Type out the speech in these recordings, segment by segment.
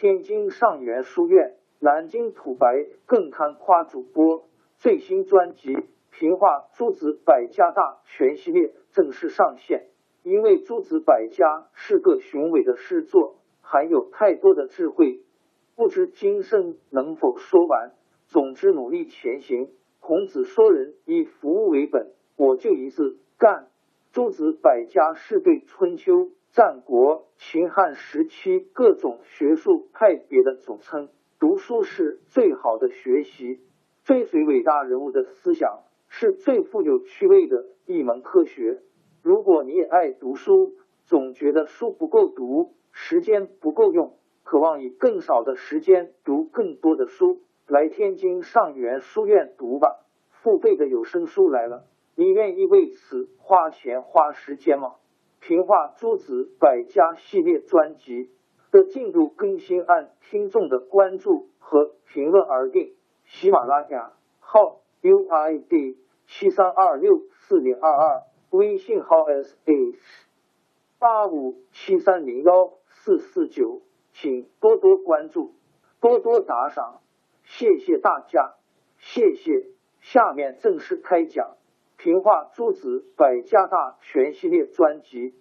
天津上元书院、南京土白更堪夸主播最新专辑《评话诸子百家大全》系列正式上线。因为诸子百家是个雄伟的诗作，含有太多的智慧，不知今生能否说完。总之，努力前行。孔子说人以服务为本，我就一字干。诸子百家是对春秋。战国、秦汉时期各种学术派别的总称。读书是最好的学习，追随伟大人物的思想是最富有趣味的一门科学。如果你也爱读书，总觉得书不够读，时间不够用，渴望以更少的时间读更多的书，来天津上元书院读吧。付费的有声书来了，你愿意为此花钱花时间吗？评话诸子百家系列专辑的进度更新按听众的关注和评论而定。喜马拉雅号 UID 七三二六四零二二，微信号 sh 八五七三零幺四四九，请多多关注，多多打赏，谢谢大家，谢谢。下面正式开讲。平话诸子百家大全系列专辑，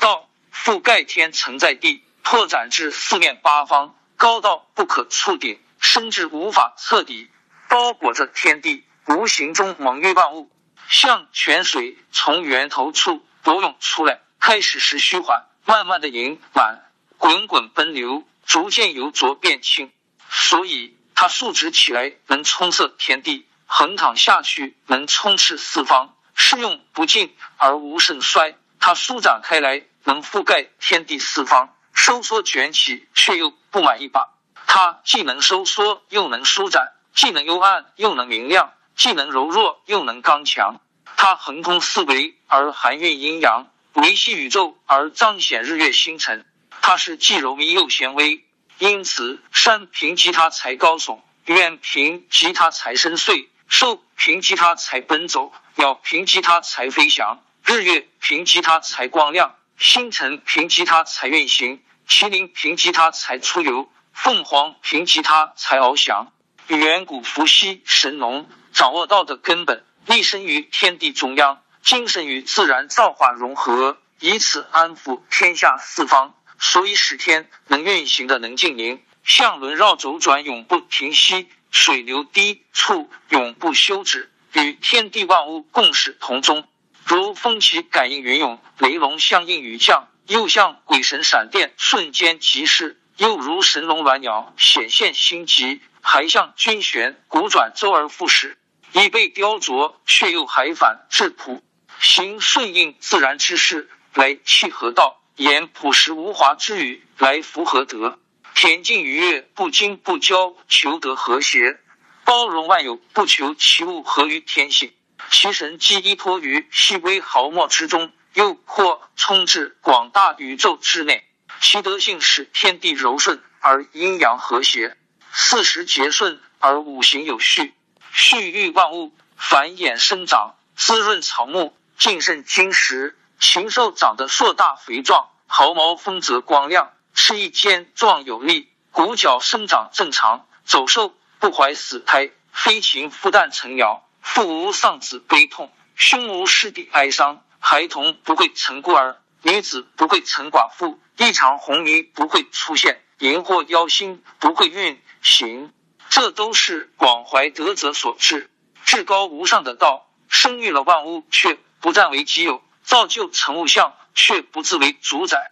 道覆盖天承载地，拓展至四面八方，高到不可触顶，深至无法测底，包裹着天地，无形中蒙育万物，像泉水从源头处流涌出来，开始时虚缓，慢慢的盈满，滚滚奔流，逐渐由浊变清，所以它竖直起来能充塞天地。横躺下去，能充斥四方，是用不尽而无盛衰；它舒展开来，能覆盖天地四方，收缩卷起却又不满一把。它既能收缩，又能舒展；既能幽暗，又能明亮；既能柔弱，又能刚强。它横空四维而含蕴阴阳，维系宇宙而彰显日月星辰。它是既柔靡又显微，因此山平吉他才高耸，远平吉他才深邃。兽凭吉他才奔走，鸟凭吉他才飞翔，日月凭吉他才光亮，星辰凭吉他才运行，麒麟凭吉他才出游，凤凰凭吉他才翱翔。远古伏羲神农掌握道的根本，立身于天地中央，精神与自然造化融合，以此安抚天下四方，所以使天能运行的能静宁，象轮绕轴转永不停息。水流低处永不休止，与天地万物共始同终。如风起感应云涌，雷龙相应雨降，又像鬼神闪电瞬间即逝；又如神龙鸾鸟显现心急，还像军旋鼓转周而复始。已被雕琢，却又还返质朴，行顺应自然之事来契合道，言朴实无华之语来符合德。恬静愉悦，不惊不骄，求得和谐；包容万有，不求其物合于天性。其神既依托于细微毫末之中，又或充至广大宇宙之内。其德性使天地柔顺而阴阳和谐，四时节顺而五行有序，蓄育万物，繁衍生长，滋润草木，敬慎金石。禽兽长得硕大肥壮，毫毛丰泽光亮。翅翼坚壮有力，骨角生长正常。走兽不怀死胎，飞禽孵蛋成鸟。父无丧子悲痛，兄无失弟哀伤。孩童不会成孤儿，女子不会成寡妇。一场红泥不会出现，荧惑妖星不会运行。这都是广怀德者所致。至高无上的道，生育了万物，却不占为己有；造就成物象，却不自为主宰。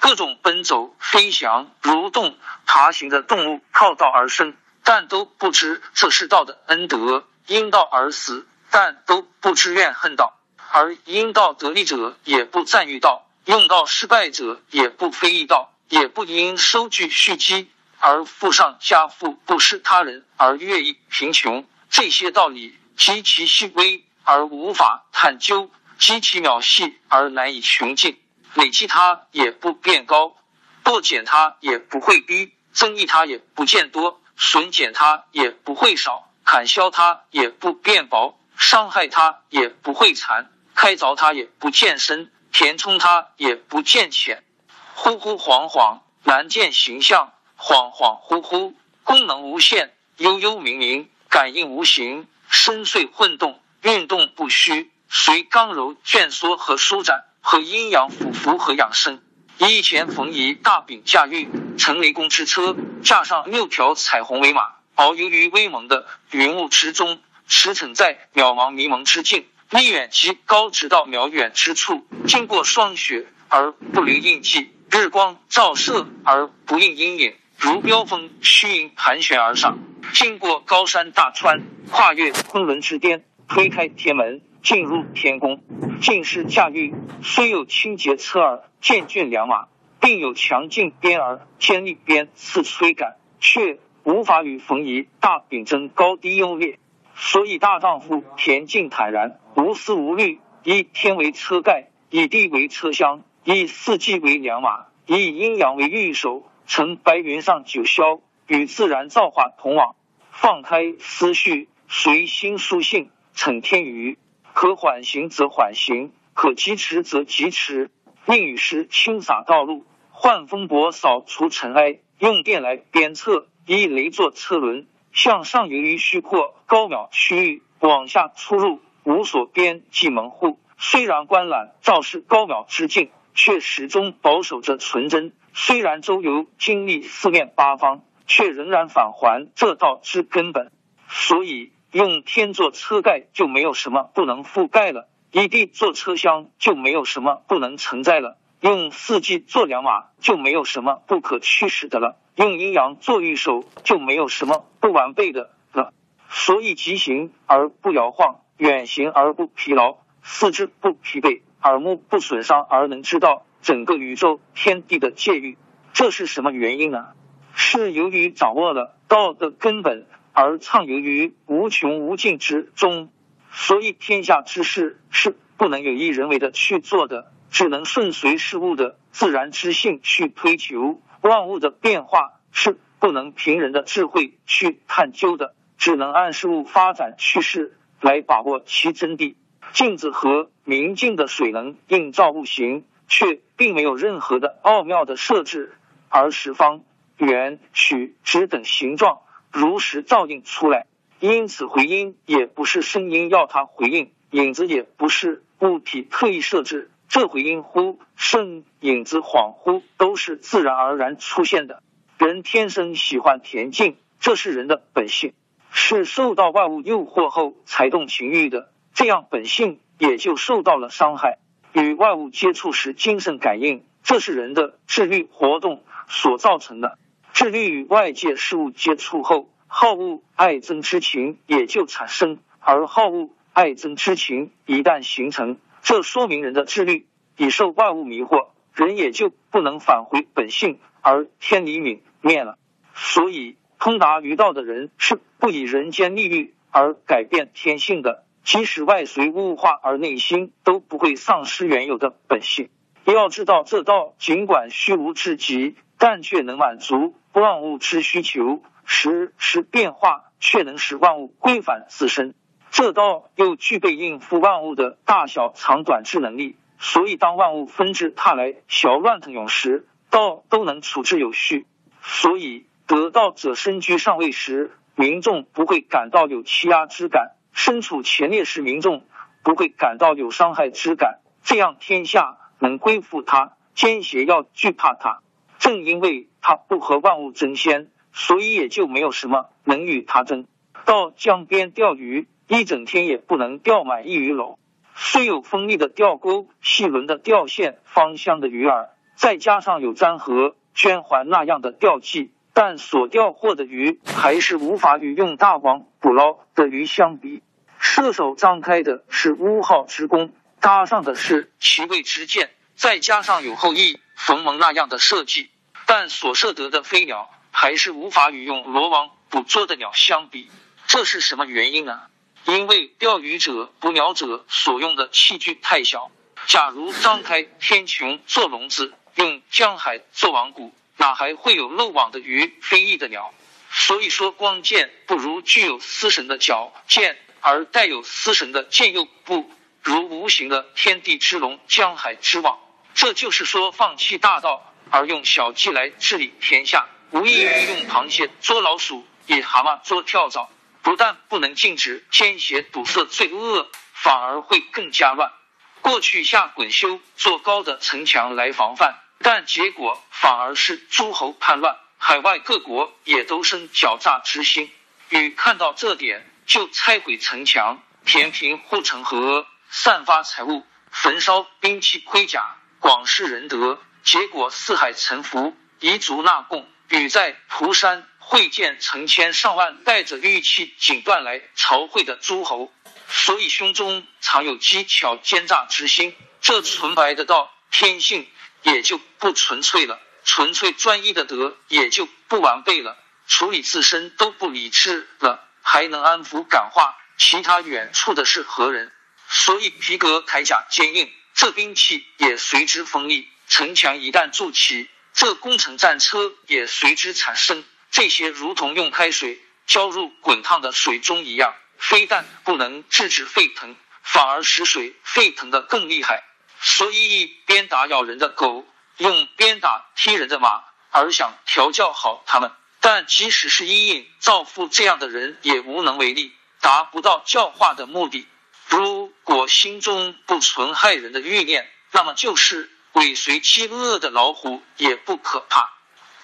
各种奔走、飞翔、蠕动、爬行的动物靠道而生，但都不知这是道的恩德；因道而死，但都不知怨恨道。而因道得利者也不赞誉道，用道失败者也不非议道，也不因收据蓄积而富上加富，不失他人而乐意贫穷。这些道理极其细微而无法探究，极其渺细而难以穷尽。累积它也不变高，不减它也不会低，增益它也不见多，损减它也不会少，砍削它也不变薄，伤害它也不会残，开凿它也不见深，填充它也不见浅。忽忽恍恍，难见形象；恍恍惚惚，功能无限；悠悠冥冥，感应无形；深邃混动，运动不虚，随刚柔卷缩和舒展。和阴阳俯伏和养生。以前冯夷大柄驾驭乘雷公之车，驾上六条彩虹尾马，遨游于微蒙的云雾之中，驰骋在渺茫迷蒙之境，离远及高，直到渺远之处。经过霜雪而不留印记，日光照射而不映阴影，如飙风虚影盘旋而上。经过高山大川，跨越昆仑之巅，推开天门。进入天宫，进士驾驭虽有清洁车儿、健俊良马，并有强劲鞭儿、尖利鞭刺催赶，却无法与冯夷大秉争高低优劣。所以大丈夫恬静坦然，无思无虑，以天为车盖，以地为车厢，以四季为良马，以阴阳为御手，乘白云上九霄，与自然造化同往，放开思绪，随心书信，乘天娱。可缓行则缓行，可疾驰则疾驰。命雨时清洒道路，换风伯扫除尘埃。用电来鞭策，以雷作车轮，向上游于虚阔高渺区域，往下出入无所边际门户。虽然观览肇事高渺之境，却始终保守着纯真。虽然周游经历四面八方，却仍然返还这道之根本。所以。用天做车盖就没有什么不能覆盖了，以地做车厢就没有什么不能承载了，用四季做良马就没有什么不可驱使的了，用阴阳做御手就没有什么不完备的了。所以急行而不摇晃，远行而不疲劳，四肢不疲惫，耳目不损伤，而能知道整个宇宙天地的界域，这是什么原因呢？是由于掌握了道的根本。而畅游于无穷无尽之中，所以天下之事是不能有意人为的去做的，只能顺随事物的自然之性去推求。万物的变化是不能凭人的智慧去探究的，只能按事物发展趋势来把握其真谛。镜子和明镜的水能映照物形，却并没有任何的奥妙的设置，而十方、圆、曲、直等形状。如实照应出来，因此回音也不是声音要它回应，影子也不是物体特意设置，这回音呼甚、影子恍惚都是自然而然出现的。人天生喜欢恬静，这是人的本性，是受到外物诱惑后才动情欲的，这样本性也就受到了伤害。与外物接触时精神感应，这是人的智力活动所造成的。智力与外界事物接触后，好恶爱憎之情也就产生；而好恶爱憎之情一旦形成，这说明人的智力已受万物迷惑，人也就不能返回本性，而天理泯灭了。所以，通达于道的人是不以人间利欲而改变天性的，即使外随物化，而内心都不会丧失原有的本性。要知道，这道尽管虚无至极，但却能满足。万物之需求时时变化，却能使万物归返自身。这道又具备应付万物的大小长短之能力，所以当万物纷至沓来、小乱腾涌时，道都能处置有序。所以得道者身居上位时，民众不会感到有欺压之感；身处前列时，民众不会感到有伤害之感。这样天下能归附他，奸邪要惧怕他。正因为他不和万物争先，所以也就没有什么能与他争。到江边钓鱼，一整天也不能钓满一鱼篓。虽有锋利的钓钩、细轮的钓线、芳香的鱼饵，再加上有粘合、圈环那样的钓具，但所钓获的鱼还是无法与用大网捕捞的鱼相比。射手张开的是乌号之弓，搭上的是奇位之箭，再加上有后羿。冯蒙那样的设计，但所射得的飞鸟还是无法与用罗网捕捉的鸟相比。这是什么原因呢？因为钓鱼者捕鸟者所用的器具太小。假如张开天穹做笼子，用江海做网谷，哪还会有漏网的鱼、飞翼的鸟？所以说，光剑不如具有司神的矫剑，而带有司神的剑又不如无形的天地之龙、江海之网。这就是说，放弃大道而用小计来治理天下，无异于用螃蟹捉老鼠，以蛤蟆捉跳蚤。不但不能禁止奸邪堵塞罪恶，反而会更加乱。过去下滚修做高的城墙来防范，但结果反而是诸侯叛乱，海外各国也都生狡诈之心，禹看到这点，就拆毁城墙，填平护城河，散发财物，焚烧兵器盔甲，广施仁德，结果四海臣服，彝族纳贡。禹在蒲山。会见成千上万带着玉器锦缎来朝会的诸侯，所以胸中藏有机巧奸诈之心，这纯白的道天性也就不纯粹了，纯粹专一的德也就不完备了，处理自身都不理智了，还能安抚感化其他远处的是何人？所以皮革铠甲坚硬，这兵器也随之锋利；城墙一旦筑起，这攻城战车也随之产生。这些如同用开水浇入滚烫的水中一样，非但不能制止沸腾，反而使水沸腾的更厉害。所以一边打咬人的狗，用鞭打踢人的马，而想调教好他们。但即使是阴影造父这样的人，也无能为力，达不到教化的目的。如我心中不存害人的欲念，那么就是尾随饥饿的老虎也不可怕。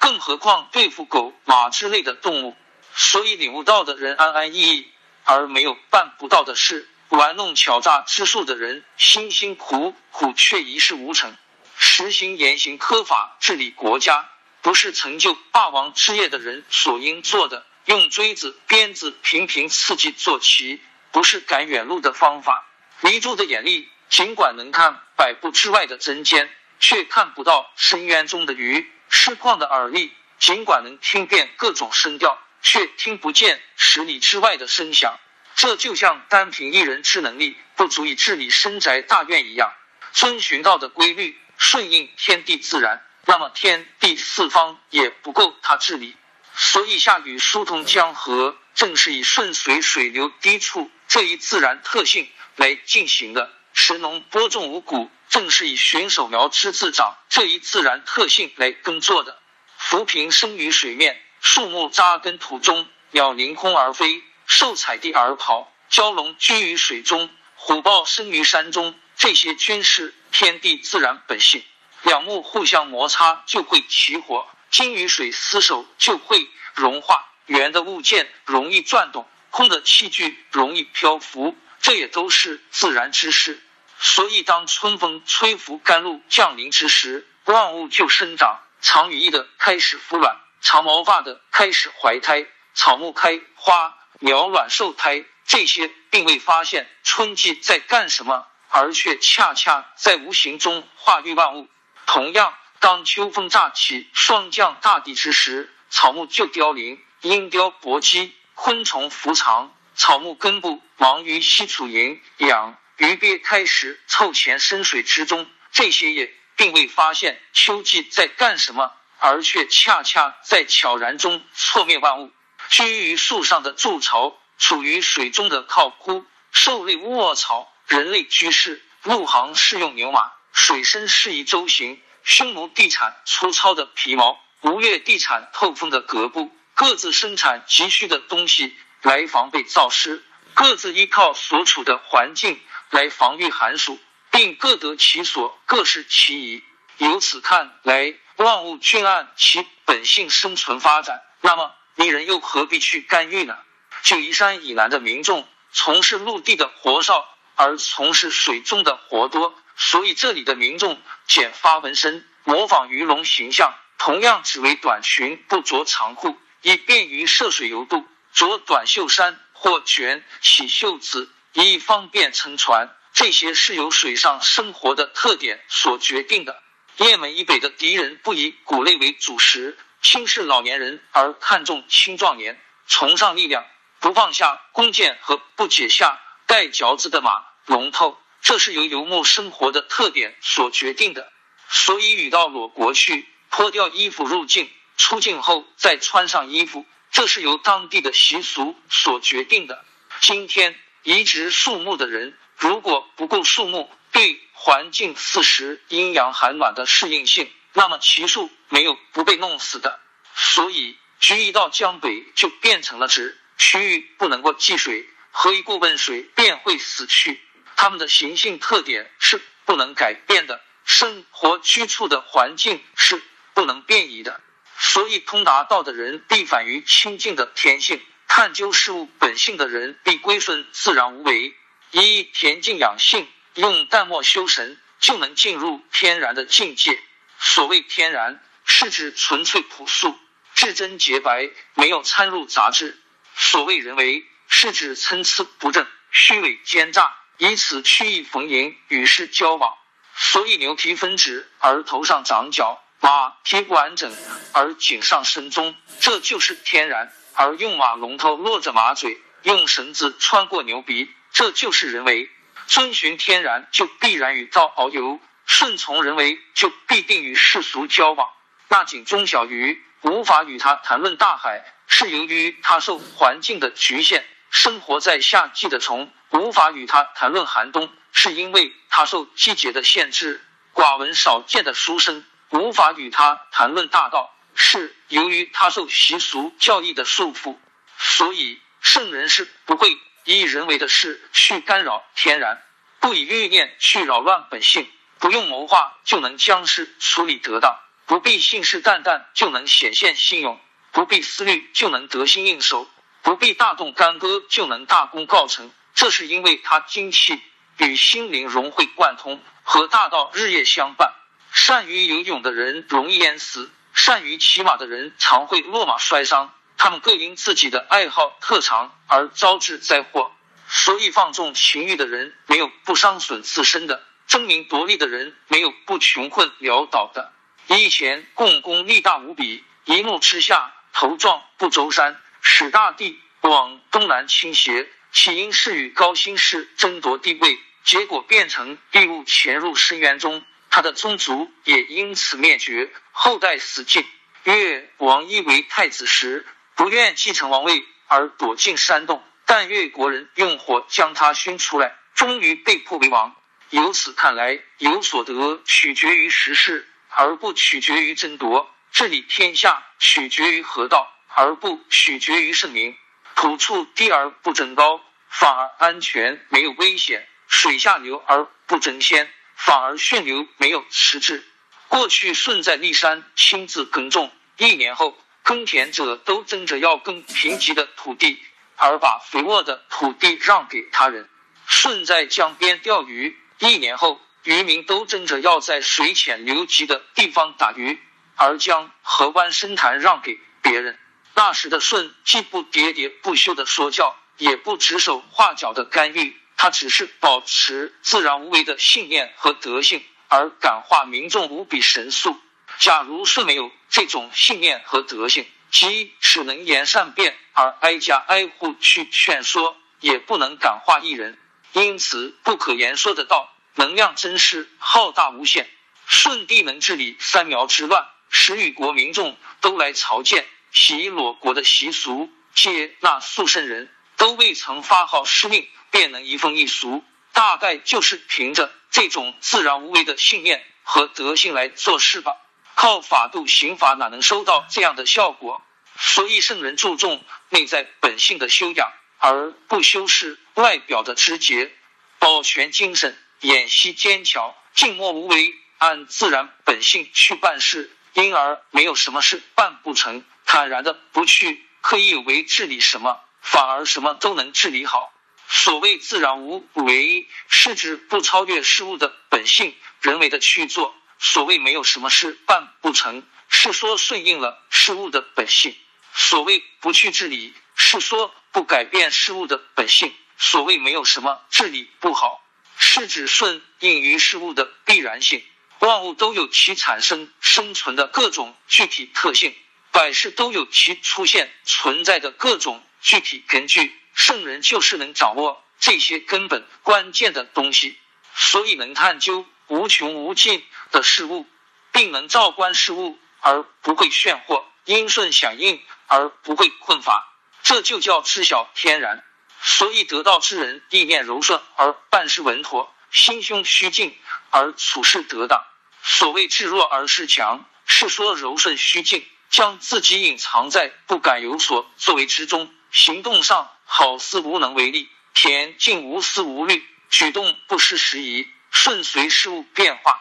更何况对付狗、马之类的动物，所以领悟到的人安安逸逸，而没有办不到的事。玩弄巧诈之术的人辛辛苦苦却一事无成。实行严刑苛法治理国家，不是成就霸王之业的人所应做的。用锥子、鞭子频频刺激坐骑，不是赶远路的方法。泥柱的眼力，尽管能看百步之外的针尖，却看不到深渊中的鱼。失旷的耳力，尽管能听遍各种声调，却听不见十里之外的声响。这就像单凭一人之能力不足以治理深宅大院一样。遵循道的规律，顺应天地自然，那么天地四方也不够他治理。所以下雨疏通江河，正是以顺随水流低处这一自然特性来进行的。石农播种五谷。正是以循守苗之自长这一自然特性来耕作的。浮萍生于水面，树木扎根土中，鸟凌空而飞，兽踩地而跑，蛟龙居于水中，虎豹生于山中。这些均是天地自然本性。两木互相摩擦就会起火，金与水厮守就会融化。圆的物件容易转动，空的器具容易漂浮，这也都是自然之事。所以，当春风吹拂甘露降临之时，万物就生长。长羽翼的开始孵卵，长毛发的开始怀胎，草木开花，鸟卵受胎。这些并未发现春季在干什么，而却恰恰在无形中化育万物。同样，当秋风乍起，霜降大地之时，草木就凋零，鹰雕搏击，昆虫伏藏，草木根部忙于吸储营养。鱼鳖开始凑钱深水之中，这些也并未发现秋季在干什么，而却恰恰在悄然中错灭万物。居于树上的筑巢，处于水中的靠枯，兽类卧草，人类居室。陆行适用牛马，水深适宜舟行。匈奴地产粗糙的皮毛，吴越地产透风的革布，各自生产急需的东西来防备燥湿，各自依靠所处的环境。来防御寒暑，并各得其所，各适其宜。由此看来，万物均按其本性生存发展。那么，你人又何必去干预呢？九嶷山以南的民众从事陆地的活少，而从事水中的活多，所以这里的民众剪发纹身，模仿鱼龙形象，同样只为短裙，不着长裤，以便于涉水游渡；着短袖衫或卷起袖子。以方便乘船，这些是由水上生活的特点所决定的。雁门以北的敌人不以谷类为主食，轻视老年人而看重青壮年，崇尚力量，不放下弓箭和不解下带嚼子的马龙头，这是由游牧生活的特点所决定的。所以，与到裸国去脱掉衣服入境，出境后再穿上衣服，这是由当地的习俗所决定的。今天移植树木的人，如果不顾树木对环境四时阴阳寒暖的适应性，那么其树没有不被弄死的。所以，菊一到江北就变成了直，区域不能够积水，喝一过温水便会死去。它们的行性特点是不能改变的。生活居处的环境是不能变异的，所以通达道的人必反于清净的天性；探究事物本性的人必归顺自然无为。以恬静养性，用淡漠修神，就能进入天然的境界。所谓天然，是指纯粹朴素、至真洁白，没有掺入杂质；所谓人为，是指参差不正、虚伪奸诈，以此曲意逢迎，与世交往。所以牛蹄分趾而头上长角，马蹄不完整而颈上生棕，这就是天然；而用马龙头落着马嘴，用绳子穿过牛鼻，这就是人为。遵循天然，就必然与道遨游；顺从人为，就必定与世俗交往。那井中小鱼无法与它谈论大海，是由于它受环境的局限；生活在夏季的虫无法与它谈论寒冬。是因为他受季节的限制，寡闻少见的书生无法与他谈论大道；是由于他受习俗教义的束缚，所以圣人是不会以人为的事去干扰天然，不以欲念去扰乱本性，不用谋划就能将事处理得当，不必信誓旦旦就能显现信用，不必思虑就能得心应手，不必大动干戈就能大功告成。这是因为他精气。与心灵融会贯通，和大道日夜相伴。善于游泳的人容易淹死，善于骑马的人常会落马摔伤。他们各因自己的爱好特长而招致灾祸。所以放纵情欲的人没有不伤损自身的，争名夺利的人没有不穷困潦倒的。以前共工力大无比，一怒之下头撞不周山，使大地往东南倾斜。起因是与高辛氏争夺地位。结果变成异物潜入深渊中，他的宗族也因此灭绝，后代死尽。越王一为太子时，不愿继承王位而躲进山洞，但越国人用火将他熏出来，终于被迫为王。由此看来，有所得取决于时势，而不取决于争夺；治理天下取决于河道，而不取决于圣明。土处低而不争高，反而安全，没有危险。水下流而不争先，反而顺流没有迟滞。过去舜在骊山亲自耕种，一年后耕田者都争着要耕贫瘠的土地，而把肥沃的土地让给他人。舜在江边钓鱼，一年后渔民都争着要在水浅流急的地方打鱼，而将河湾深潭让给别人。那时的舜既不喋喋不休的说教，也不指手画脚的干预。他只是保持自然无为的信念和德性，而感化民众无比神速。假如是没有这种信念和德性，即只能言善辩而挨家挨户去劝说，也不能感化一人。因此，不可言说的道能量真是浩大无限。舜帝能治理三苗之乱，使与国民众都来朝见，喜裸国的习俗，接纳宿圣人，都未曾发号施令。便能移风易俗，大概就是凭着这种自然无为的信念和德性来做事吧。靠法度刑法哪能收到这样的效果？所以圣人注重内在本性的修养，而不修饰外表的枝节，保全精神，演习坚强，静默无为，按自然本性去办事，因而没有什么事办不成。坦然的不去刻意为治理什么，反而什么都能治理好。所谓自然无为，是指不超越事物的本性，人为的去做。所谓没有什么事办不成，是说顺应了事物的本性。所谓不去治理，是说不改变事物的本性。所谓没有什么治理不好，是指顺应于事物的必然性。万物都有其产生生存的各种具体特性。百事都有其出现存在的各种具体根据，圣人就是能掌握这些根本关键的东西，所以能探究无穷无尽的事物，并能照观事物而不会炫惑，因顺响应而不会困乏，这就叫知晓天然。所以得道之人，地面柔顺而办事稳妥，心胸虚静而处事得当。所谓至弱而势强，是说柔顺虚静，将自己隐藏在不敢有所作为之中，行动上好似无能为力，恬静无思无虑，举动不失时宜，顺随事物变化，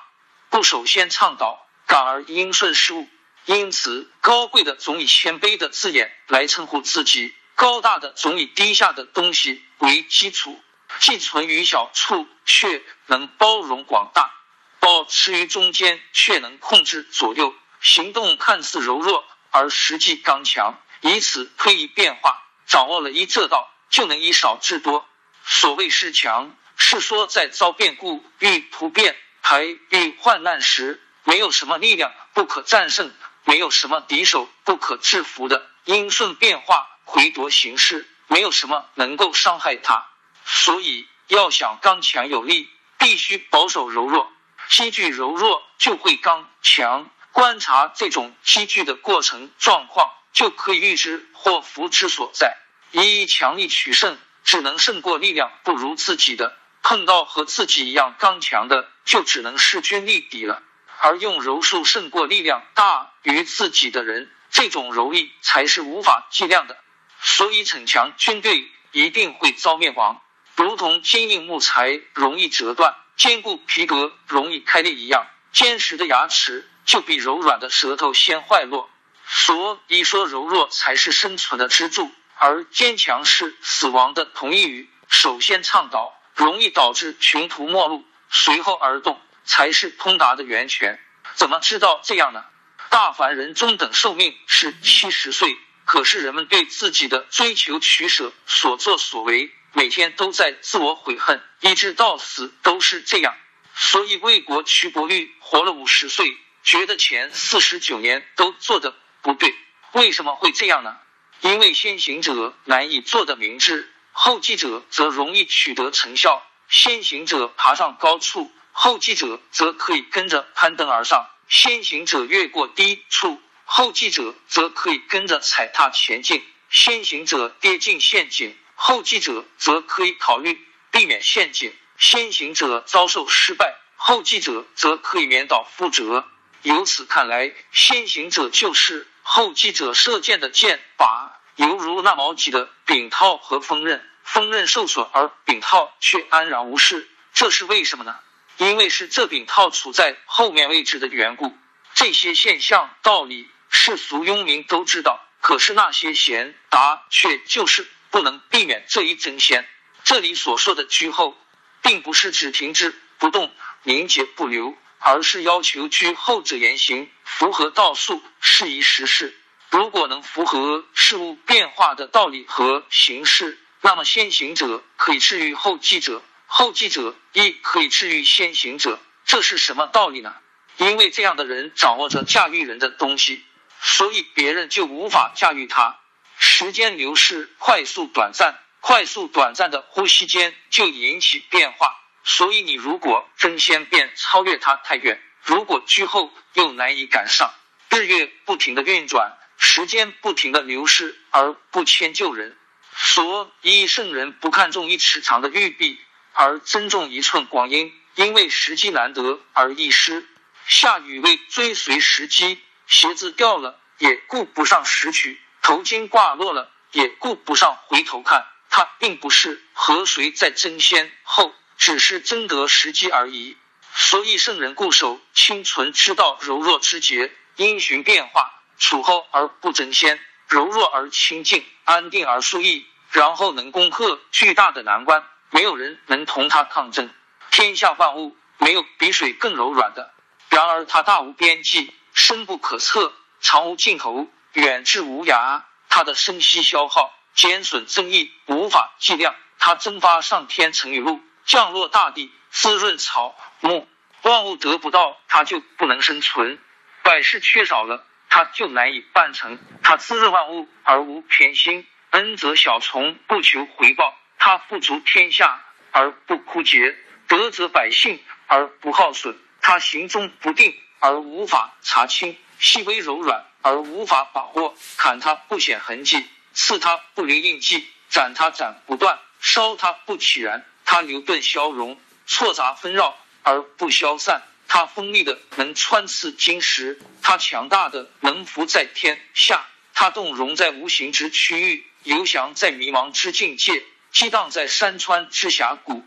不首先倡导，感而应顺事物。因此，高贵的总以谦卑的字眼来称呼自己。高大的总以低下的东西为基础，寄存于小处却能包容广大，保持于中间却能控制左右，行动看似柔弱而实际刚强，以此推移变化，掌握了一这道，就能以少制多。所谓势强，是说在遭变故、遇突变、排遇患难时，没有什么力量不可战胜，没有什么敌手不可制服的，因顺变化。回夺形势，没有什么能够伤害他，所以要想刚强有力，必须保守柔弱。积聚柔弱就会刚强。观察这种积聚的过程状况，就可以预知祸福之所在。以强力取胜，只能胜过力量不如自己的；碰到和自己一样刚强的，就只能势均力敌了。而用柔术胜过力量大于自己的人，这种柔力才是无法计量的。所以，逞强军队一定会遭灭亡，如同坚硬木材容易折断，坚固皮革容易开裂一样，坚实的牙齿就比柔软的舌头先坏落。所以说，柔弱才是生存的支柱，而坚强是死亡的同义语。首先倡导容易导致穷途末路，随后而动才是通达的源泉。怎么知道这样呢？大凡人中等寿命是七十岁。可是人们对自己的追求取舍、所作所为，每天都在自我悔恨，一直到死都是这样。所以魏国屈伯玉活了五十岁，觉得前四十九年都做的不对。为什么会这样呢？因为先行者难以做得明智，后继者则容易取得成效。先行者爬上高处，后继者则可以跟着攀登而上。先行者越过低处。后继者则可以跟着踩踏前进，先行者跌进陷阱，后继者则可以考虑避免陷阱；先行者遭受失败，后继者则可以免倒覆辙。由此看来，先行者就是后继者射箭的箭靶，犹如那矛戟的柄套和锋刃，锋刃受损而柄套却安然无事，这是为什么呢？因为是这柄套处在后面位置的缘故。这些现象道理。世俗庸民都知道，可是那些贤达却就是不能避免这一争先。这里所说的居后，并不是指停滞不动、凝结不流，而是要求居后者言行符合道术、适宜时事。如果能符合事物变化的道理和形式，那么先行者可以治愈后继者，后继者亦可以治愈先行者。这是什么道理呢？因为这样的人掌握着驾驭人的东西。所以别人就无法驾驭它。时间流逝快速短暂，快速短暂的呼吸间就引起变化。所以你如果争先便超越他太远，如果居后又难以赶上。日月不停的运转，时间不停的流逝而不迁就人。所以圣人不看重一尺长的玉璧，而珍重一寸光阴，因为时机难得而易失。下雨为追随时机。鞋子掉了也顾不上拾取，头巾挂落了也顾不上回头看。他并不是和谁在争先后，只是争得时机而已。所以圣人固守清纯之道，柔弱之节，因循变化，处后而不争先，柔弱而清静，安定而肃毅，然后能攻克巨大的难关，没有人能同他抗争。天下万物没有比水更柔软的，然而它大无边际。深不可测，长无尽头，远至无涯。它的生息消耗、减损增益无法计量。它蒸发上天成雨露，降落大地滋润草木，万物得不到它就不能生存。百事缺少了，它就难以办成。他滋润万物而无偏心，恩泽小虫不求回报。他富足天下而不枯竭，德泽百姓而不耗损。他行踪不定而无法查清，细微柔软而无法把握。砍他不显痕迹，刺他不留印记，斩他斩不断，烧他不起燃。他牛顿消融，错杂纷绕而不消散。他锋利的能穿刺金石，他强大的能浮在天下。他动容在无形之区域，游翔在迷茫之境界。激荡在山川之峡谷，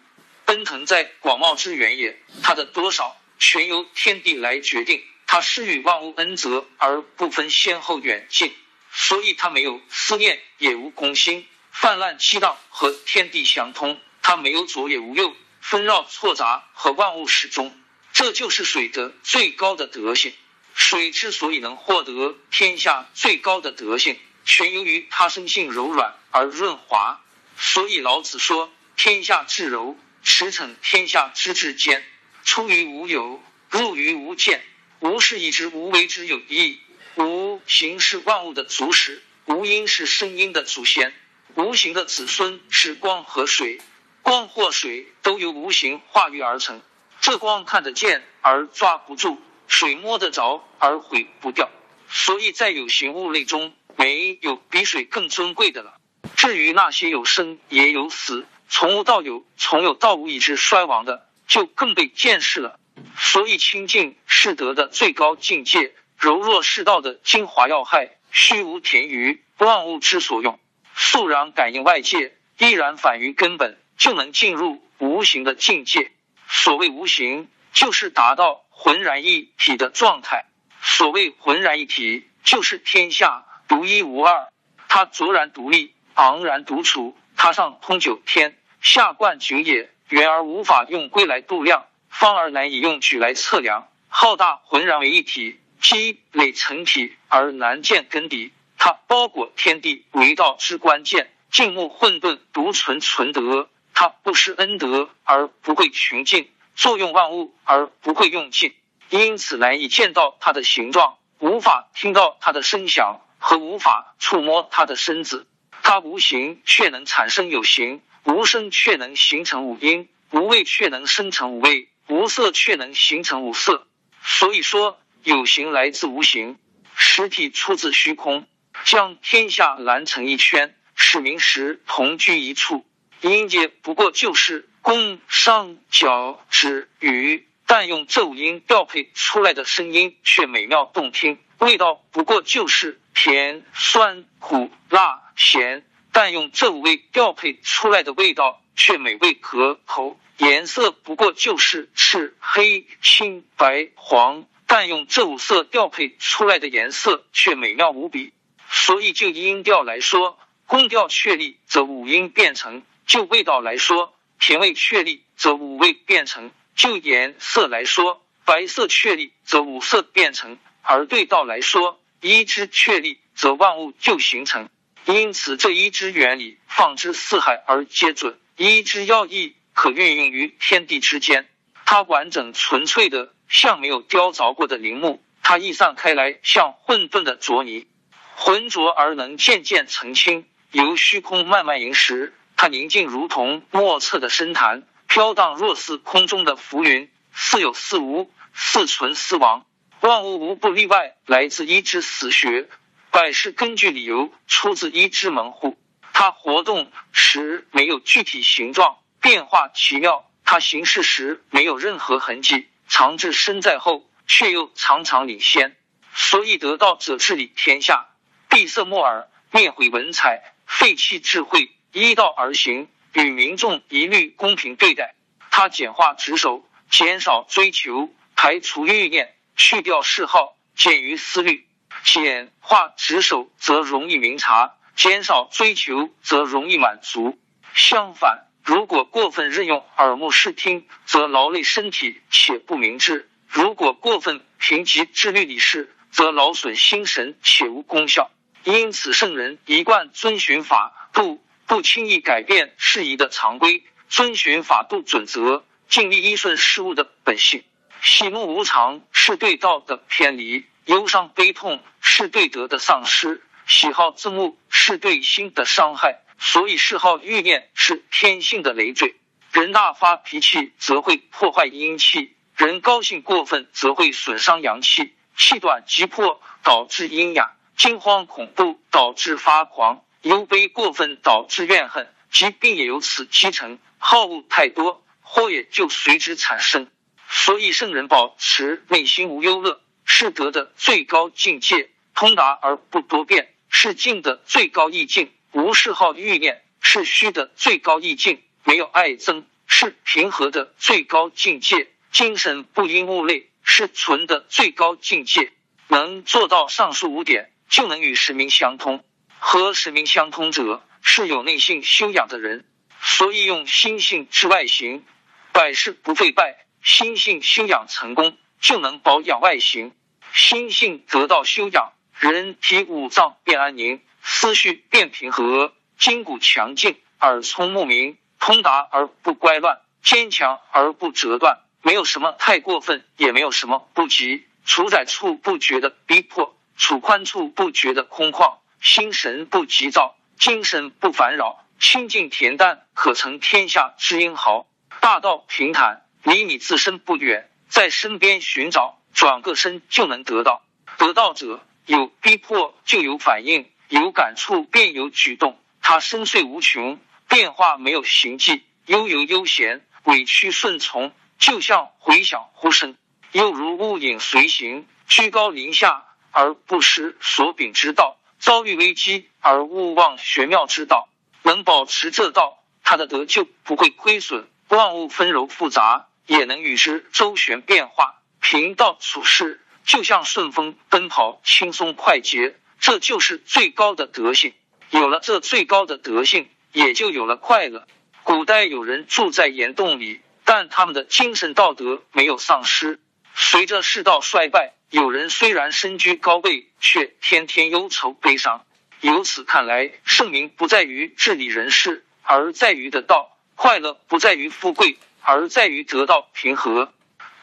奔腾在广袤之原野。它的多少全由天地来决定。它施与万物恩泽而不分先后远近，所以它没有思念，也无公心，泛滥激荡和天地相通。它没有左也无右，纷扰错杂和万物始终。这就是水的最高的德性。水之所以能获得天下最高的德性，全由于它生性柔软而润滑。所以老子说：“天下至柔，驰骋天下之至坚。出于无有，入于无见。无是以知无为之有意。无形是万物的祖始，无因是声音的祖先。无形的子孙是光和水，光或水都由无形化育而成。这光看得见而抓不住，水摸得着而毁不掉。所以在有形物类中，没有比水更尊贵的了。”至于那些有生也有死，从无到有，从有到无，以致衰亡的，就更被见识了。所以清净是德的最高境界，柔弱是道的精华要害。虚无填于万物之所用，肃然感应外界，依然反于根本，就能进入无形的境界。所谓无形，就是达到浑然一体的状态。所谓浑然一体，就是天下独一无二，它卓然独立。昂然独处，它上通九天，下贯九野，圆而无法用规来度量，方而难以用矩来测量，浩大浑然为一体，积累成体而难见根底。它包裹天地为道之关键，静穆混沌，独存纯德。它不施恩德而不会穷尽，作用万物而不会用尽，因此难以见到它的形状，无法听到它的声响，和无法触摸它的身子。它无形却能产生有形，无声却能形成五音，无味却能生成五味，无色却能形成五色。所以说，有形来自无形，实体出自虚空。将天下拦成一圈，使名实同居一处。音节不过就是宫、商、角、徵、羽，但用这五音调配出来的声音却美妙动听。味道不过就是甜、酸、苦、辣。咸，但用这五味调配出来的味道却美味可口；颜色不过就是赤、黑、青、白、黄，但用这五色调配出来的颜色却美妙无比。所以就音调来说，宫调确立则五音变成；就味道来说，甜味确立则五味变成；就颜色来说，白色确立则五色变成；而对道来说，一之确立则万物就形成。因此，这一之原理放之四海而皆准，一之要义可运用于天地之间。它完整纯粹的，像没有雕凿过的陵墓；它溢散开来，像混沌的浊泥，浑浊而能渐渐澄清，由虚空慢慢盈实。它宁静如同莫测的深潭，飘荡若似空中的浮云，似有似无，似存似亡，万物无不例外，来自一之死穴。百事根据理由出自一之门户，它活动时没有具体形状，变化奇妙；它行事时没有任何痕迹，藏至身在后，却又常常领先。所以得道者治理天下，闭塞莫尔，灭毁文采，废弃智慧，依道而行，与民众一律公平对待。他简化职守，减少追求，排除欲念，去掉嗜好，减于思虑。简化职守则容易明察，减少追求则容易满足。相反，如果过分任用耳目视听，则劳累身体且不明智；如果过分评级治律理事，则劳损心神且无功效。因此，圣人一贯遵循法度，不轻易改变适宜的常规，遵循法度准则，尽力依顺事物的本性。喜怒无常是对道的偏离。忧伤悲痛是对德的丧失；喜好自慕是对心的伤害。所以嗜好欲念是天性的累赘。人大发脾气，则会破坏阴气；人高兴过分，则会损伤阳气。气短急迫，导致阴哑；惊慌恐怖，导致发狂；忧悲过分，导致怨恨。疾病也由此积成。好恶太多，祸也就随之产生。所以圣人保持内心无忧乐，是德的最高境界；通达而不多变，是静的最高意境；无嗜好欲念，是虚的最高意境。没有爱憎，是平和的最高境界；精神不因物类，是存的最高境界。能做到上述五点，就能与神明相通。和使命相通者，是有内性修养的人。所以用心性治外形，百事不费败。心性修养成功，就能保养外形。心性得到修养，人体五脏变安宁，思绪变平和，筋骨强劲，耳聪目明。通达而不乖乱，坚强而不折断，没有什么太过分，也没有什么不及。处窄处不觉得逼迫，处宽处不觉得空旷。心神不急躁，精神不烦扰，清净恬淡，可成天下之英豪。大道平坦，离你自身不远，在身边寻找，转个身就能得到。得道者有逼迫就有反应，有感触便有举动。他深邃无穷。变化没有形迹，悠游悠闲，委屈顺从，就像回响呼声；又如物影随形，居高临下而不失所秉之道，遭遇危机而勿忘玄妙之道。能保持这道，他的德就不会亏损。万物纷柔复杂，也能与之周旋变化。平道处事，就像顺风奔跑，轻松快捷。这就是最高的德性。有了这最高的德性。也就有了快乐。古代有人住在岩洞里，但他们的精神道德没有丧失。随着世道衰败，有人虽然身居高位，却天天忧愁悲伤。由此看来，圣明不在于治理人事，而在于得道；快乐不在于富贵，而在于得到平和。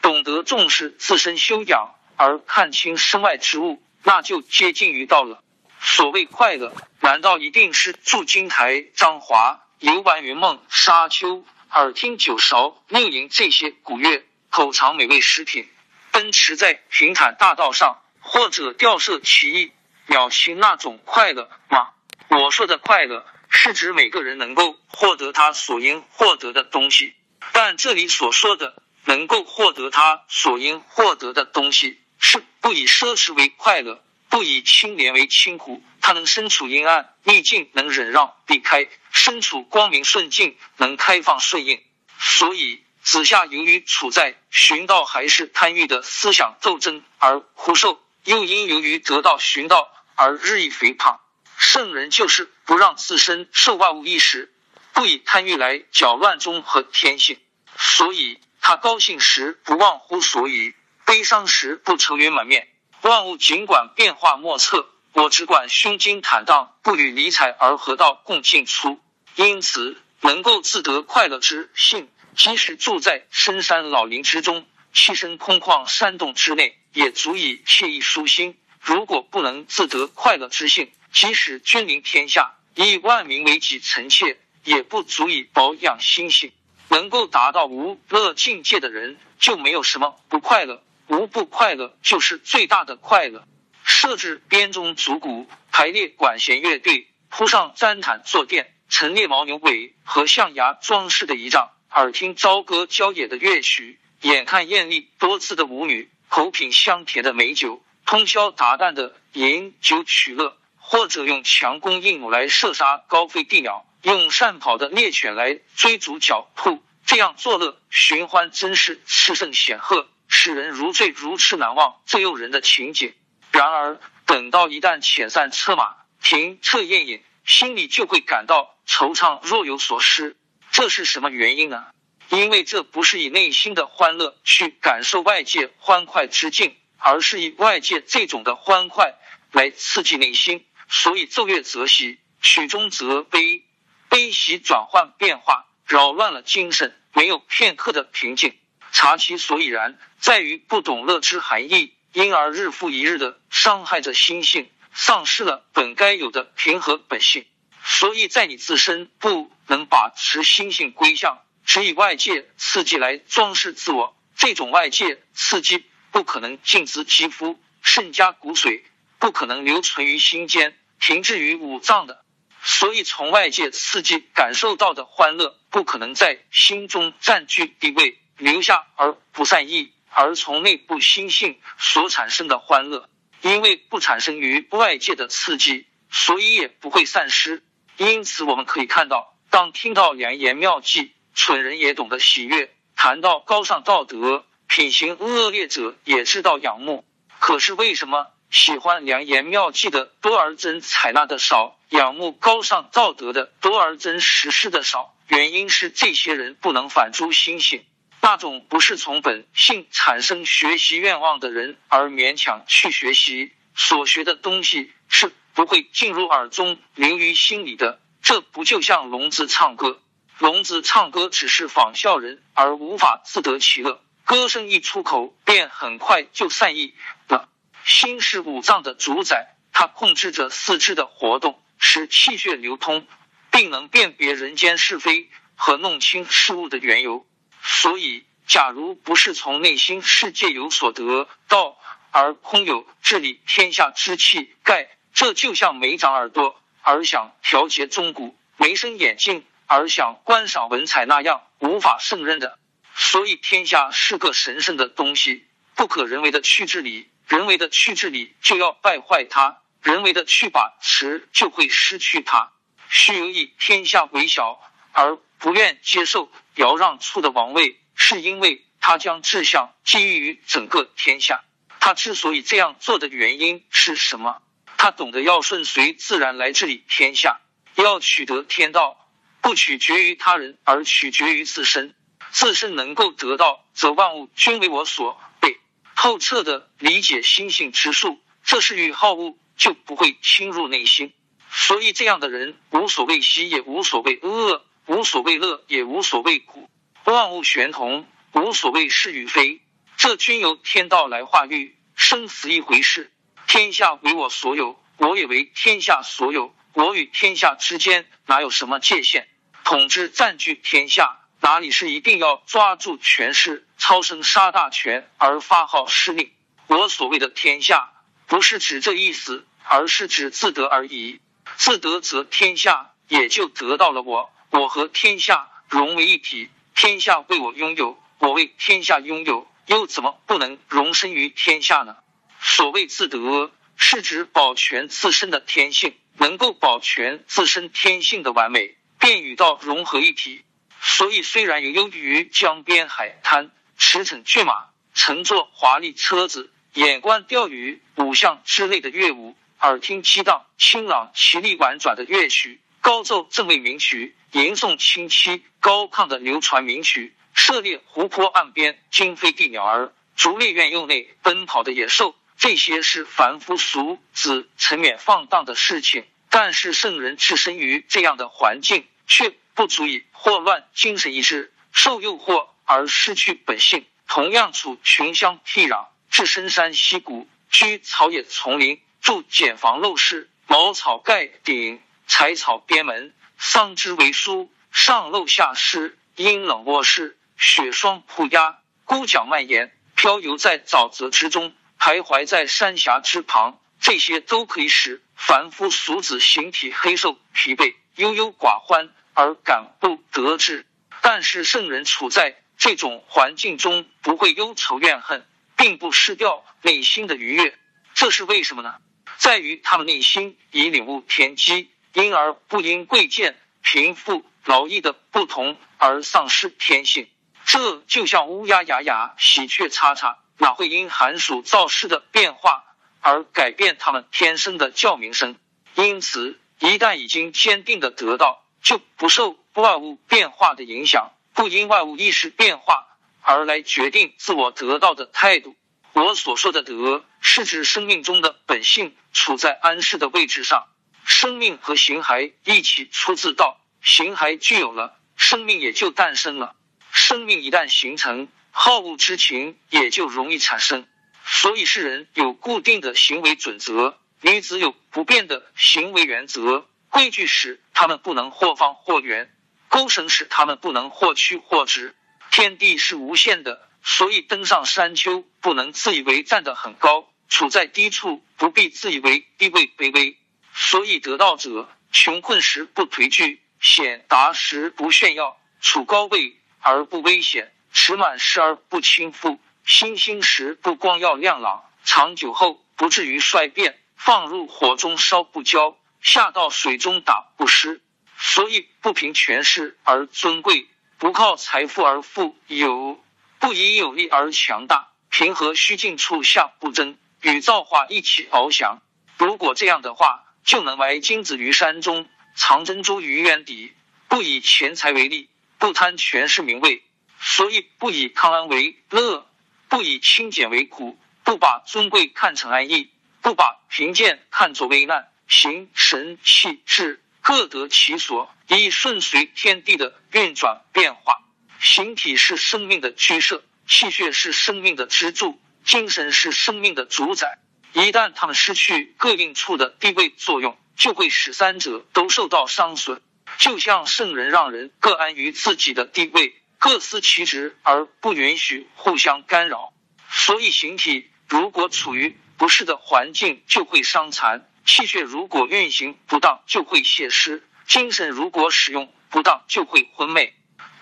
懂得重视自身修养，而看清身外之物，那就接近于道了。所谓快乐，难道一定是住金台、张华、游玩云梦、沙丘、耳听九韶、六吟这些古乐、口尝美味食品、奔驰在平坦大道上，或者吊射奇异鸟禽那种快乐吗？我说的快乐，是指每个人能够获得他所应获得的东西。但这里所说的能够获得他所应获得的东西，是不以奢侈为快乐。不以清廉为清苦，他能身处阴暗逆境，能忍让避开；身处光明顺境，能开放顺应。所以，子夏由于处在寻道还是贪欲的思想斗争而枯瘦，又因由于得到寻道而日益肥胖。圣人就是不让自身受万物意识，不以贪欲来搅乱中和天性。所以他高兴时不忘乎所以，悲伤时不愁云满面。万物尽管变化莫测，我只管胸襟坦荡，不与理睬而合道共进出。因此，能够自得快乐之性，即使住在深山老林之中，栖身空旷山洞之内，也足以惬意舒心。如果不能自得快乐之性，即使君临天下，以万民为己臣妾，也不足以保养心性。能够达到无乐境界的人，就没有什么不快乐。无不快乐，就是最大的快乐。设置编钟组鼓，排列管弦乐队，铺上毡毯坐垫，陈列牦牛尾和象牙装饰的仪仗，耳听朝歌郊野的乐曲，眼看艳丽多姿的舞女，口品香甜的美酒，通宵达旦的饮酒取乐，或者用强弓硬弩来射杀高飞地鸟，用善跑的猎犬来追逐狡兔，这样作乐寻欢，真是炽盛显赫。使人如醉如痴难忘，最诱人的情景。然而，等到一旦遣散车马，停彻宴饮，心里就会感到惆怅，若有所失。这是什么原因呢？因为这不是以内心的欢乐去感受外界欢快之境，而是以外界这种的欢快来刺激内心。所以奏乐则喜，曲终则悲，悲喜转换变化，扰乱了精神，没有片刻的平静。察其所以然，在于不懂乐之含义，因而日复一日的伤害着心性，丧失了本该有的平和本性。所以在你自身不能把持心性归向，只以外界刺激来装饰自我，这种外界刺激不可能进自肌肤、肾家骨髓，不可能留存于心间，停滞于五脏的。所以，从外界刺激感受到的欢乐，不可能在心中占据地位，留下而不散逸；而从内部心性所产生的欢乐，因为不产生于外界的刺激，所以也不会散失。因此，我们可以看到，当听到良言妙计，蠢人也懂得喜悦；谈到高尚道德，品行恶劣者也知道仰慕。可是，为什么？喜欢良言妙计的多而真采纳的少，仰慕高尚道德的多而真实施的少。原因是这些人不能反诸心性，那种不是从本性产生学习愿望的人而勉强去学习所学的东西，是不会进入耳中流于心里的。这不就像聋子唱歌？聋子唱歌只是仿效人，而无法自得其乐。歌声一出口，便很快就散逸了。心是五脏的主宰，它控制着四肢的活动，使气血流通，并能辨别人间是非和弄清事物的缘由。所以，假如不是从内心世界有所得到，而空有治理天下之气，概这就像没长耳朵而想调节钟鼓，没生眼睛而想观赏文采那样，无法胜任的。所以，天下是个神圣的东西，不可人为的去治理。人为的去治理，就要败坏它；人为的去把持，就会失去它。虚有以天下为小，而不愿接受尧让处的王位，是因为他将志向基于整个天下。他之所以这样做的原因是什么？他懂得要顺随自然来治理天下，要取得天道，不取决于他人，而取决于自身。自身能够得到，则万物均为我所备。透彻的理解心性之术，这是与好恶就不会侵入内心。所以这样的人无所谓喜，也无所谓恶；无所谓乐，也无所谓苦。万物玄同，无所谓是与非。这均由天道来化育。生死一回事，天下为我所有，我也为天下所有。我与天下之间哪有什么界限？统治占据天下。哪里是一定要抓住权势、操生杀大权而发号施令？我所谓的天下，不是指这意思，而是指自得而已。自得则天下也就得到了我，我和天下融为一体，天下为我拥有，我为天下拥有，又怎么不能容身于天下呢？所谓自得，是指保全自身的天性，能够保全自身天性的完美，便与道融合一体。所以，虽然有优于江边海滩驰骋骏马、乘坐华丽车子、眼观钓鱼、舞象之类的乐舞，耳听激荡、清朗、绮丽婉转的乐曲，高奏正位名曲，吟诵清凄高亢的流传名曲，涉猎湖泊岸边惊飞的鸟儿，逐猎院院内奔跑的野兽，这些是凡夫俗子沉湎放荡的事情。但是，圣人置身于这样的环境，却。不足以祸乱精神意志，受诱惑而失去本性。同样处群乡僻壤，至深山溪谷，居草野丛林，住简房陋室，茅草盖顶，柴草边门，桑枝为书，上漏下湿，阴冷卧室，雪霜铺压，孤脚蔓延，漂游在沼泽之中，徘徊在山峡之旁。这些都可以使凡夫俗子形体黑瘦、疲惫、悠悠寡欢。而感不得志，但是圣人处在这种环境中不会忧愁怨恨，并不失掉内心的愉悦。这是为什么呢？在于他们内心已领悟天机，因而不因贵贱、贫富、劳逸的不同而丧失天性。这就像乌鸦牙牙、喜鹊叉叉，哪会因寒暑造势的变化而改变他们天生的叫鸣声？因此，一旦已经坚定的得到。就不受外物变化的影响，不因外物意识变化而来决定自我得到的态度。我所说的德，是指生命中的本性处在安适的位置上。生命和形骸一起出自道，形骸具有了，生命也就诞生了。生命一旦形成，好恶之情也就容易产生。所以世人有固定的行为准则，女子有不变的行为原则。规矩使他们不能或方或圆，钩绳使他们不能或曲或直。天地是无限的，所以登上山丘不能自以为站得很高，处在低处不必自以为低位卑微。所以得道者，穷困时不颓惧，显达时不炫耀，处高位而不危险，持满时而不倾覆，新兴时不光耀亮朗，长久后不至于衰变，放入火中烧不焦。下到水中打不湿，所以不凭权势而尊贵，不靠财富而富有，不以有力而强大，平和虚静处下不争，与造化一起翱翔。如果这样的话，就能埋金子于山中，藏珍珠于渊底。不以钱财为利，不贪权势名位，所以不以康安为乐，不以清简为苦，不把尊贵看成安逸，不把贫贱看作危难。形神气质各得其所，以顺随天地的运转变化。形体是生命的居舍，气血是生命的支柱，精神是生命的主宰。一旦他们失去各应处的地位作用，就会使三者都受到伤损。就像圣人让人各安于自己的地位，各司其职，而不允许互相干扰。所以，形体如果处于不适的环境，就会伤残。气血如果运行不当，就会泄失；精神如果使用不当，就会昏昧。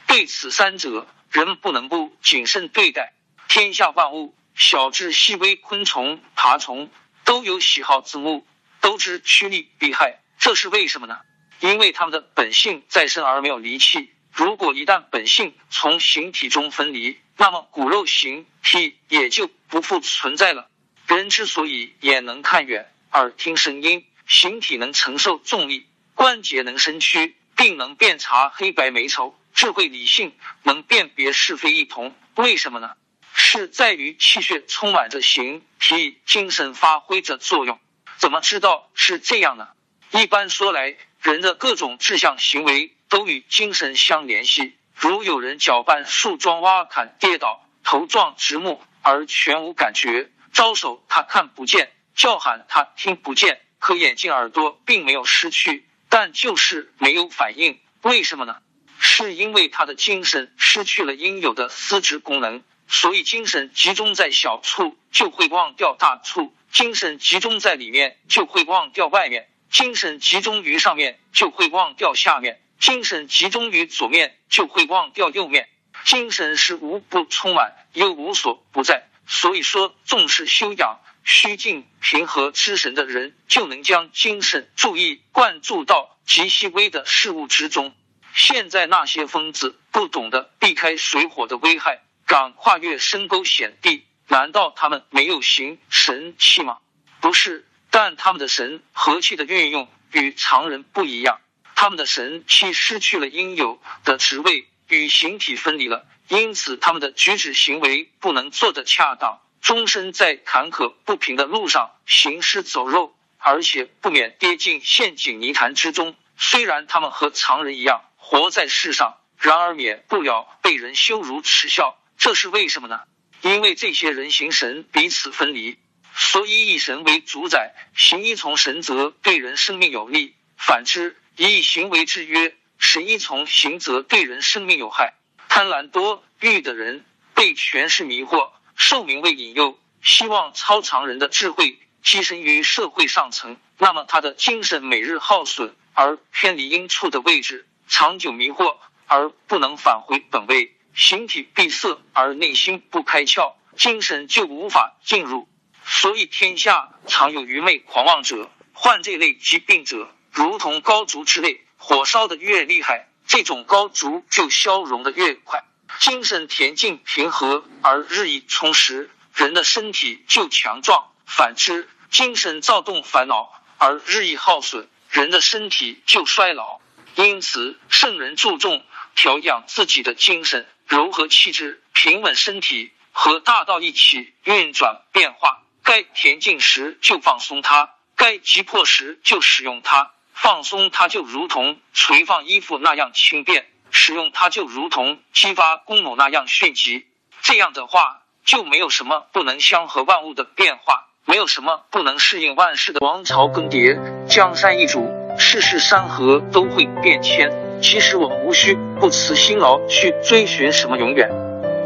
对此三者，人不能不谨慎对待。天下万物，小至细微昆虫、爬虫，都有喜好之物，都知趋利避害。这是为什么呢？因为他们的本性在身而没有离气。如果一旦本性从形体中分离，那么骨肉形体也就不复存在了。人之所以眼能看远，耳听声音，形体能承受重力，关节能伸屈，并能辨察黑白美丑，智慧理性能辨别是非异同。为什么呢？是在于气血充满着形体，精神发挥着作用。怎么知道是这样呢？一般说来，人的各种志向行为都与精神相联系。如有人搅拌树桩、挖坎、跌倒、头撞直木而全无感觉，招手他看不见。叫喊他听不见，可眼睛耳朵并没有失去，但就是没有反应。为什么呢？是因为他的精神失去了应有的司职功能，所以精神集中在小处就会忘掉大处，精神集中在里面就会忘掉外面，精神集中于上面就会忘掉下面，精神集中于左面就会忘掉右面。精神是无不充满又无所不在，所以说重视修养。虚静平和之神的人，就能将精神注意灌注到极细微的事物之中。现在那些疯子不懂得避开水火的危害，敢跨越深沟险地，难道他们没有行神气吗？不是，但他们的神和气的运用与常人不一样，他们的神气失去了应有的职位，与形体分离了，因此他们的举止行为不能做得恰当。终身在坎坷不平的路上行尸走肉，而且不免跌进陷阱泥潭之中。虽然他们和常人一样活在世上，然而免不了被人羞辱耻笑。这是为什么呢？因为这些人形神彼此分离，所以以神为主宰，行一从神则对人生命有利；反之，以行为制约，神一从行则对人生命有害。贪婪多欲的人被权势迷惑。受名为引诱，希望超常人的智慧跻身于社会上层，那么他的精神每日耗损，而偏离应处的位置，长久迷惑而不能返回本位，形体闭塞而内心不开窍，精神就无法进入。所以天下常有愚昧狂妄者，患这类疾病者，如同高烛之类，火烧的越厉害，这种高烛就消融的越快。精神恬静平和而日益充实，人的身体就强壮；反之，精神躁动烦恼而日益耗损，人的身体就衰老。因此，圣人注重调养自己的精神，柔和气质，平稳身体，和大道一起运转变化。该恬静时就放松它，该急迫时就使用它。放松它就如同垂放衣服那样轻便。使用它就如同激发弓弩那样迅疾，这样的话就没有什么不能相合万物的变化，没有什么不能适应万事的王朝更迭、江山易主、世事山河都会变迁。其实我们无需不辞辛劳去追寻什么永远，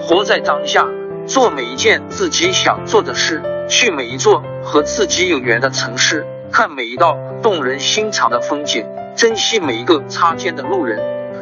活在当下，做每一件自己想做的事，去每一座和自己有缘的城市，看每一道动人心肠的风景，珍惜每一个擦肩的路人。